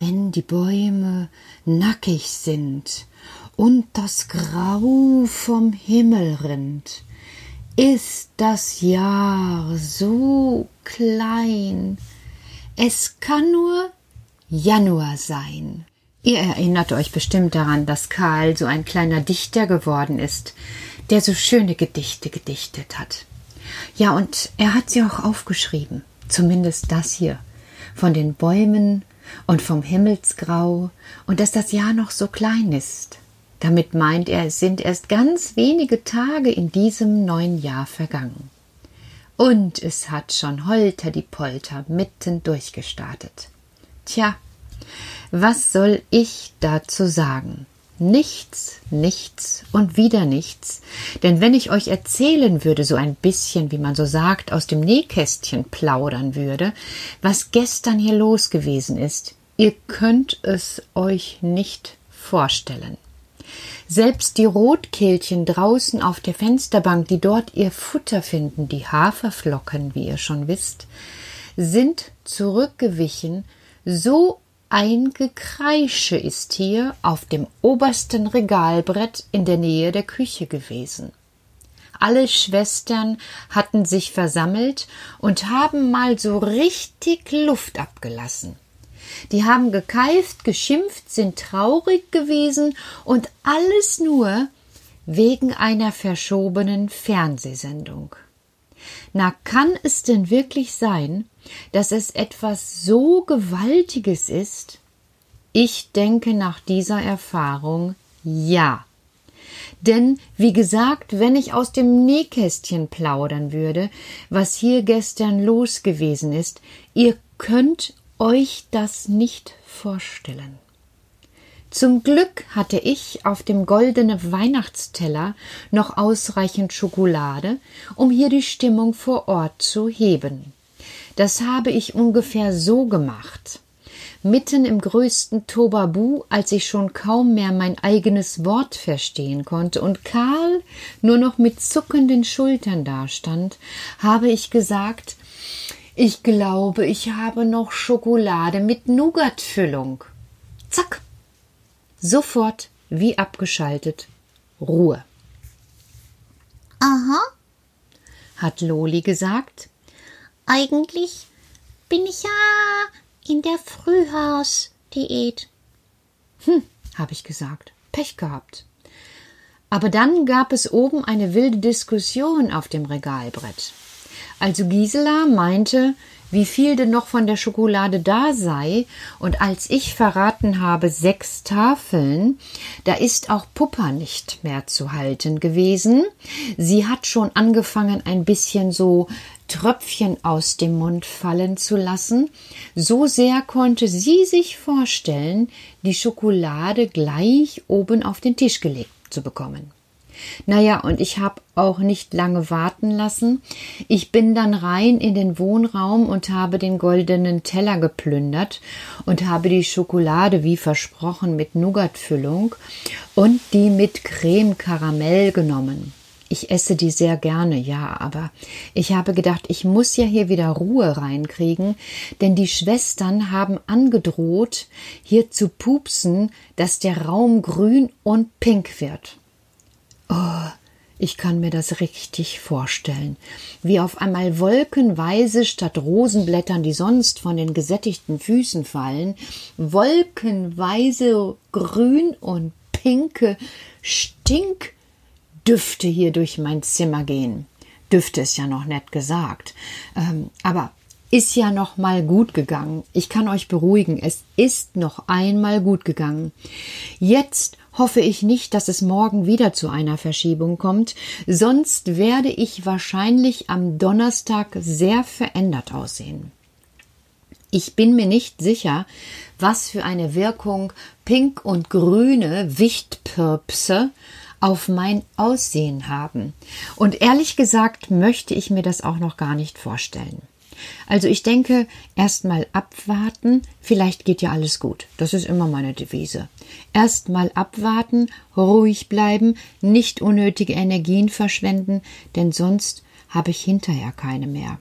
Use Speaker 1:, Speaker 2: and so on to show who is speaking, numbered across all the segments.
Speaker 1: wenn die Bäume nackig sind und das Grau vom Himmel rinnt, ist das Jahr so klein. Es kann nur Januar sein. Ihr erinnert euch bestimmt daran, dass Karl so ein kleiner Dichter geworden ist, der so schöne Gedichte gedichtet hat. Ja, und er hat sie auch aufgeschrieben, zumindest das hier, von den Bäumen und vom Himmelsgrau und dass das Jahr noch so klein ist. Damit meint er, es sind erst ganz wenige Tage in diesem neuen Jahr vergangen. Und es hat schon Holter die Polter mitten durchgestartet. Tja, was soll ich dazu sagen? Nichts, nichts und wieder nichts. Denn wenn ich euch erzählen würde, so ein bisschen, wie man so sagt, aus dem Nähkästchen plaudern würde, was gestern hier los gewesen ist, ihr könnt es euch nicht vorstellen. Selbst die Rotkehlchen draußen auf der Fensterbank, die dort ihr Futter finden, die Haferflocken, wie ihr schon wisst, sind zurückgewichen, so ein Gekreische ist hier auf dem obersten Regalbrett in der Nähe der Küche gewesen. Alle Schwestern hatten sich versammelt und haben mal so richtig Luft abgelassen. Die haben gekeift, geschimpft, sind traurig gewesen und alles nur wegen einer verschobenen Fernsehsendung. Na, kann es denn wirklich sein, dass es etwas so Gewaltiges ist? Ich denke nach dieser Erfahrung ja. Denn, wie gesagt, wenn ich aus dem Nähkästchen plaudern würde, was hier gestern los gewesen ist, ihr könnt euch das nicht vorstellen. Zum Glück hatte ich auf dem goldenen Weihnachtsteller noch ausreichend Schokolade, um hier die Stimmung vor Ort zu heben. Das habe ich ungefähr so gemacht. Mitten im größten Tobabu, als ich schon kaum mehr mein eigenes Wort verstehen konnte und Karl nur noch mit zuckenden Schultern dastand, habe ich gesagt, ich glaube, ich habe noch Schokolade mit Nougatfüllung. Zack, Sofort, wie abgeschaltet, Ruhe.
Speaker 2: Aha,
Speaker 1: hat Loli gesagt.
Speaker 2: Eigentlich bin ich ja in der Frühhausdiät.
Speaker 1: Hm, habe ich gesagt. Pech gehabt. Aber dann gab es oben eine wilde Diskussion auf dem Regalbrett. Also Gisela meinte, wie viel denn noch von der Schokolade da sei, und als ich verraten habe sechs Tafeln, da ist auch Puppa nicht mehr zu halten gewesen. Sie hat schon angefangen, ein bisschen so Tröpfchen aus dem Mund fallen zu lassen. So sehr konnte sie sich vorstellen, die Schokolade gleich oben auf den Tisch gelegt zu bekommen. Naja, und ich habe auch nicht lange warten lassen. Ich bin dann rein in den Wohnraum und habe den goldenen Teller geplündert und habe die Schokolade wie versprochen mit Nougatfüllung und die mit Creme Karamell genommen. Ich esse die sehr gerne, ja, aber ich habe gedacht, ich muss ja hier wieder Ruhe reinkriegen, denn die Schwestern haben angedroht, hier zu pupsen, dass der Raum grün und pink wird. Oh, ich kann mir das richtig vorstellen, wie auf einmal wolkenweise statt Rosenblättern, die sonst von den gesättigten Füßen fallen, wolkenweise grün und pinke Stinkdüfte hier durch mein Zimmer gehen. Düfte ist ja noch nett gesagt. Ähm, aber ist ja noch mal gut gegangen. Ich kann euch beruhigen, es ist noch einmal gut gegangen. Jetzt hoffe ich nicht, dass es morgen wieder zu einer Verschiebung kommt, sonst werde ich wahrscheinlich am Donnerstag sehr verändert aussehen. Ich bin mir nicht sicher, was für eine Wirkung pink und grüne Wichtpirpse auf mein Aussehen haben. Und ehrlich gesagt möchte ich mir das auch noch gar nicht vorstellen. Also ich denke, erstmal abwarten, vielleicht geht ja alles gut. Das ist immer meine Devise. Erstmal abwarten, ruhig bleiben, nicht unnötige Energien verschwenden, denn sonst habe ich hinterher keine mehr.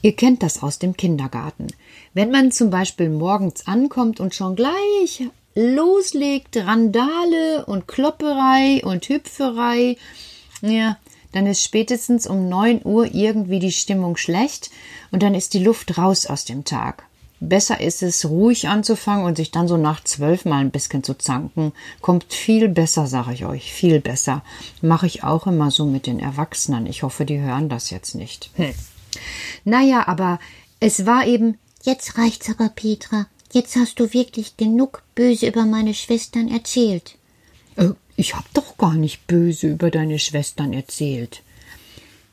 Speaker 1: Ihr kennt das aus dem Kindergarten. Wenn man zum Beispiel morgens ankommt und schon gleich loslegt, Randale und Klopperei und Hüpferei, ja, dann ist spätestens um neun Uhr irgendwie die Stimmung schlecht und dann ist die Luft raus aus dem Tag. Besser ist es, ruhig anzufangen und sich dann so nach zwölf mal ein bisschen zu zanken. Kommt viel besser, sage ich euch, viel besser. Mache ich auch immer so mit den Erwachsenen. Ich hoffe, die hören das jetzt nicht. Hm. Naja, aber es war eben.
Speaker 2: Jetzt reicht's aber, Petra. Jetzt hast du wirklich genug böse über meine Schwestern erzählt.
Speaker 1: Ich hab doch gar nicht böse über deine Schwestern erzählt.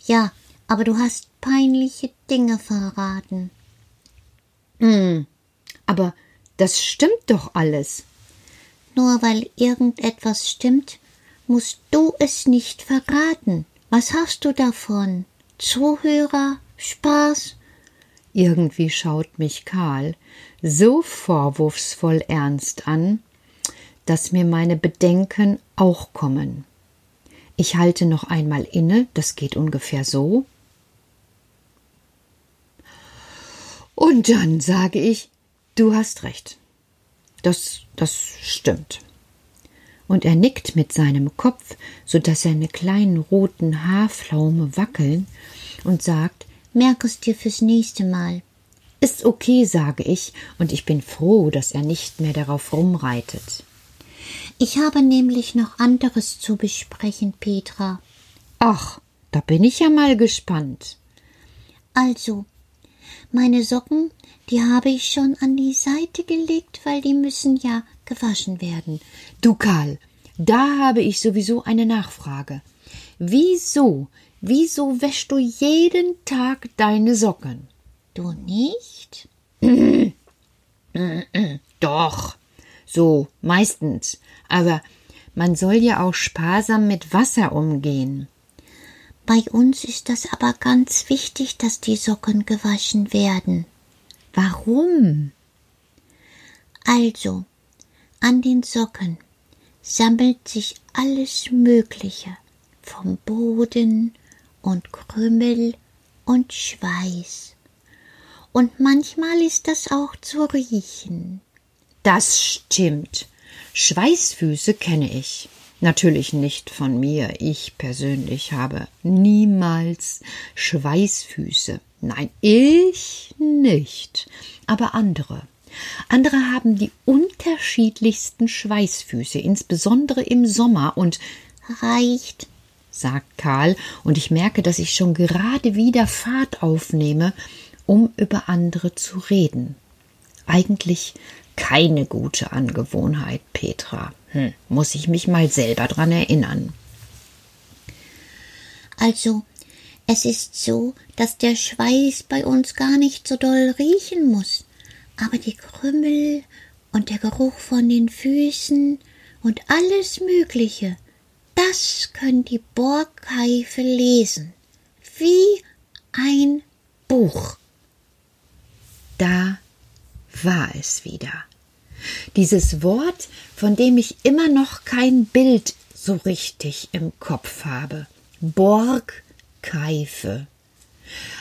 Speaker 2: Ja, aber du hast peinliche Dinge verraten.
Speaker 1: Hm, aber das stimmt doch alles.
Speaker 2: Nur weil irgendetwas stimmt, musst du es nicht verraten. Was hast du davon? Zuhörer, Spaß?
Speaker 1: Irgendwie schaut mich Karl so vorwurfsvoll ernst an, dass mir meine Bedenken auch kommen. Ich halte noch einmal inne, das geht ungefähr so. Und dann sage ich, du hast recht. Das, das stimmt. Und er nickt mit seinem Kopf, so dass seine kleinen roten Haarpflaume wackeln und sagt,
Speaker 2: merk es dir fürs nächste Mal.
Speaker 1: Ist okay, sage ich, und ich bin froh, dass er nicht mehr darauf rumreitet.
Speaker 2: Ich habe nämlich noch anderes zu besprechen, Petra.
Speaker 1: Ach, da bin ich ja mal gespannt.
Speaker 2: Also, meine Socken, die habe ich schon an die Seite gelegt, weil die müssen ja gewaschen werden.
Speaker 1: Du Karl, da habe ich sowieso eine Nachfrage. Wieso Wieso wäschst du jeden Tag deine Socken?
Speaker 2: Du nicht?
Speaker 1: Doch, so meistens. Aber man soll ja auch sparsam mit Wasser umgehen.
Speaker 2: Bei uns ist das aber ganz wichtig, dass die Socken gewaschen werden.
Speaker 1: Warum?
Speaker 2: Also, an den Socken sammelt sich alles Mögliche, vom Boden und Krümmel und Schweiß. Und manchmal ist das auch zu riechen.
Speaker 1: Das stimmt. Schweißfüße kenne ich. Natürlich nicht von mir. Ich persönlich habe niemals Schweißfüße. Nein, ich nicht. Aber andere. Andere haben die unterschiedlichsten Schweißfüße, insbesondere im Sommer und
Speaker 2: reicht
Speaker 1: sagt Karl, und ich merke, dass ich schon gerade wieder Fahrt aufnehme, um über andere zu reden. Eigentlich keine gute Angewohnheit, Petra. Hm, muss ich mich mal selber dran erinnern.
Speaker 2: Also, es ist so, dass der Schweiß bei uns gar nicht so doll riechen muss, aber die Krümmel und der Geruch von den Füßen und alles Mögliche, das können die Borgkeife lesen, wie ein Buch.
Speaker 1: Da war es wieder. Dieses Wort, von dem ich immer noch kein Bild so richtig im Kopf habe. Borgkeife.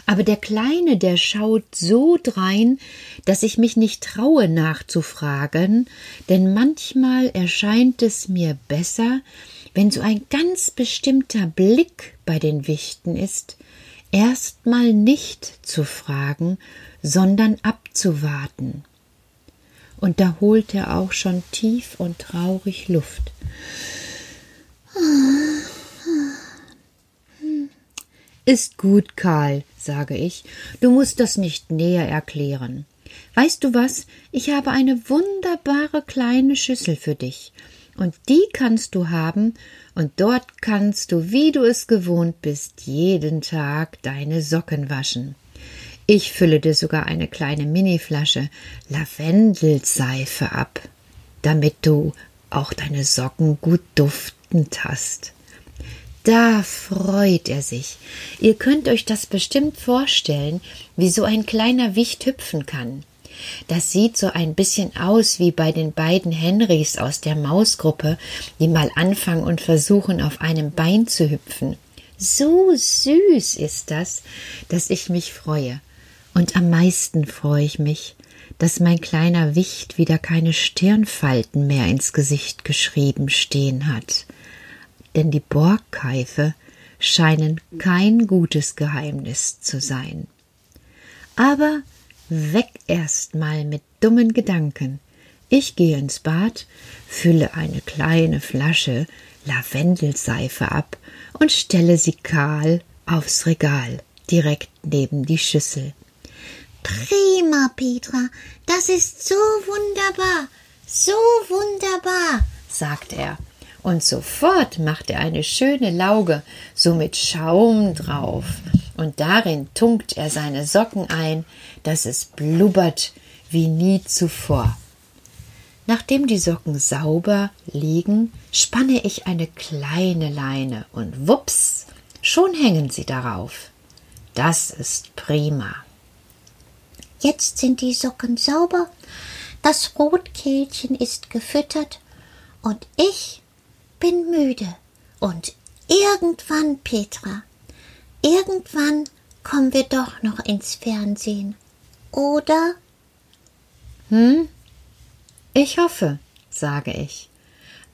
Speaker 1: Aber der Kleine, der schaut so drein, dass ich mich nicht traue nachzufragen, denn manchmal erscheint es mir besser, wenn so ein ganz bestimmter Blick bei den Wichten ist, erstmal nicht zu fragen, sondern abzuwarten. Und da holt er auch schon tief und traurig Luft. Ist gut, Karl, sage ich, du musst das nicht näher erklären. Weißt du was, ich habe eine wunderbare kleine Schüssel für dich und die kannst du haben, und dort kannst du, wie du es gewohnt bist, jeden Tag deine Socken waschen. Ich fülle dir sogar eine kleine Miniflasche Lavendelseife ab, damit du auch deine Socken gut duftend hast. Da freut er sich. Ihr könnt euch das bestimmt vorstellen, wie so ein kleiner Wicht hüpfen kann. Das sieht so ein bisschen aus wie bei den beiden Henrys aus der Mausgruppe, die mal anfangen und versuchen, auf einem Bein zu hüpfen. So süß ist das, dass ich mich freue. Und am meisten freue ich mich, dass mein kleiner Wicht wieder keine Stirnfalten mehr ins Gesicht geschrieben stehen hat. Denn die Borgkeife scheinen kein gutes Geheimnis zu sein. Aber weg erst mal mit dummen Gedanken. Ich gehe ins Bad, fülle eine kleine Flasche Lavendelseife ab und stelle sie kahl aufs Regal, direkt neben die Schüssel.
Speaker 2: Prima, Petra, das ist so wunderbar, so wunderbar, sagt er.
Speaker 1: Und sofort macht er eine schöne Lauge, so mit Schaum drauf, und darin tunkt er seine Socken ein, dass es blubbert wie nie zuvor. Nachdem die Socken sauber liegen, spanne ich eine kleine Leine und wups, schon hängen sie darauf. Das ist prima.
Speaker 2: Jetzt sind die Socken sauber, das Rotkehlchen ist gefüttert und ich bin müde. Und irgendwann, Petra, irgendwann kommen wir doch noch ins Fernsehen. Oder?
Speaker 1: Hm? Ich hoffe, sage ich.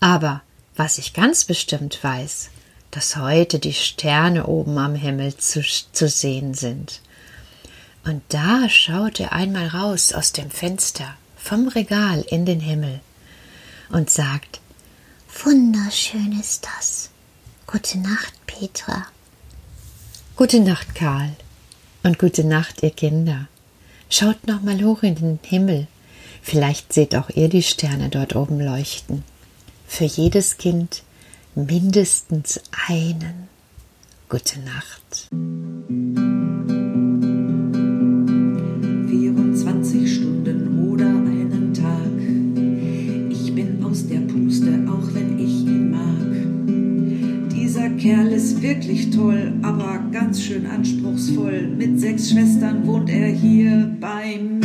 Speaker 1: Aber was ich ganz bestimmt weiß, dass heute die Sterne oben am Himmel zu, zu sehen sind. Und da schaut er einmal raus aus dem Fenster vom Regal in den Himmel und sagt
Speaker 2: Wunderschön ist das. Gute Nacht, Petra.
Speaker 1: Gute Nacht, Karl. Und gute Nacht, ihr Kinder. Schaut noch mal hoch in den Himmel Vielleicht seht auch ihr die Sterne dort oben leuchten. Für jedes Kind mindestens einen. Gute Nacht.
Speaker 3: Wirklich toll, aber ganz schön anspruchsvoll. Mit sechs Schwestern wohnt er hier bei mir.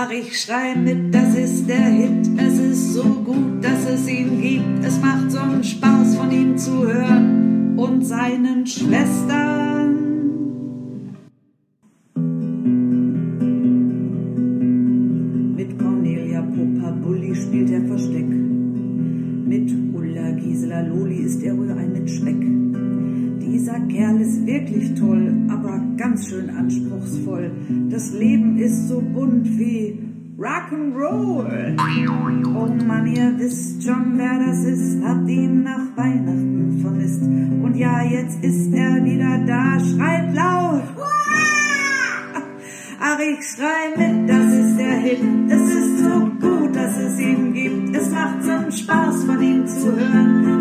Speaker 3: Ach, ich schrei mit, das ist der Hit. Es ist so gut, dass es ihn gibt. Es macht so einen Spaß, von ihm zu hören und seinen Schwestern. ist wirklich toll, aber ganz schön anspruchsvoll. Das Leben ist so bunt wie Rock'n'Roll. Und man, ihr wisst schon, wer das ist, hat ihn nach Weihnachten vermisst. Und ja, jetzt ist er wieder da, schreit laut. Ach, ich schrei mit, das ist der Hit. Es ist so gut, dass es ihn gibt. Es macht so Spaß, von ihm zu hören.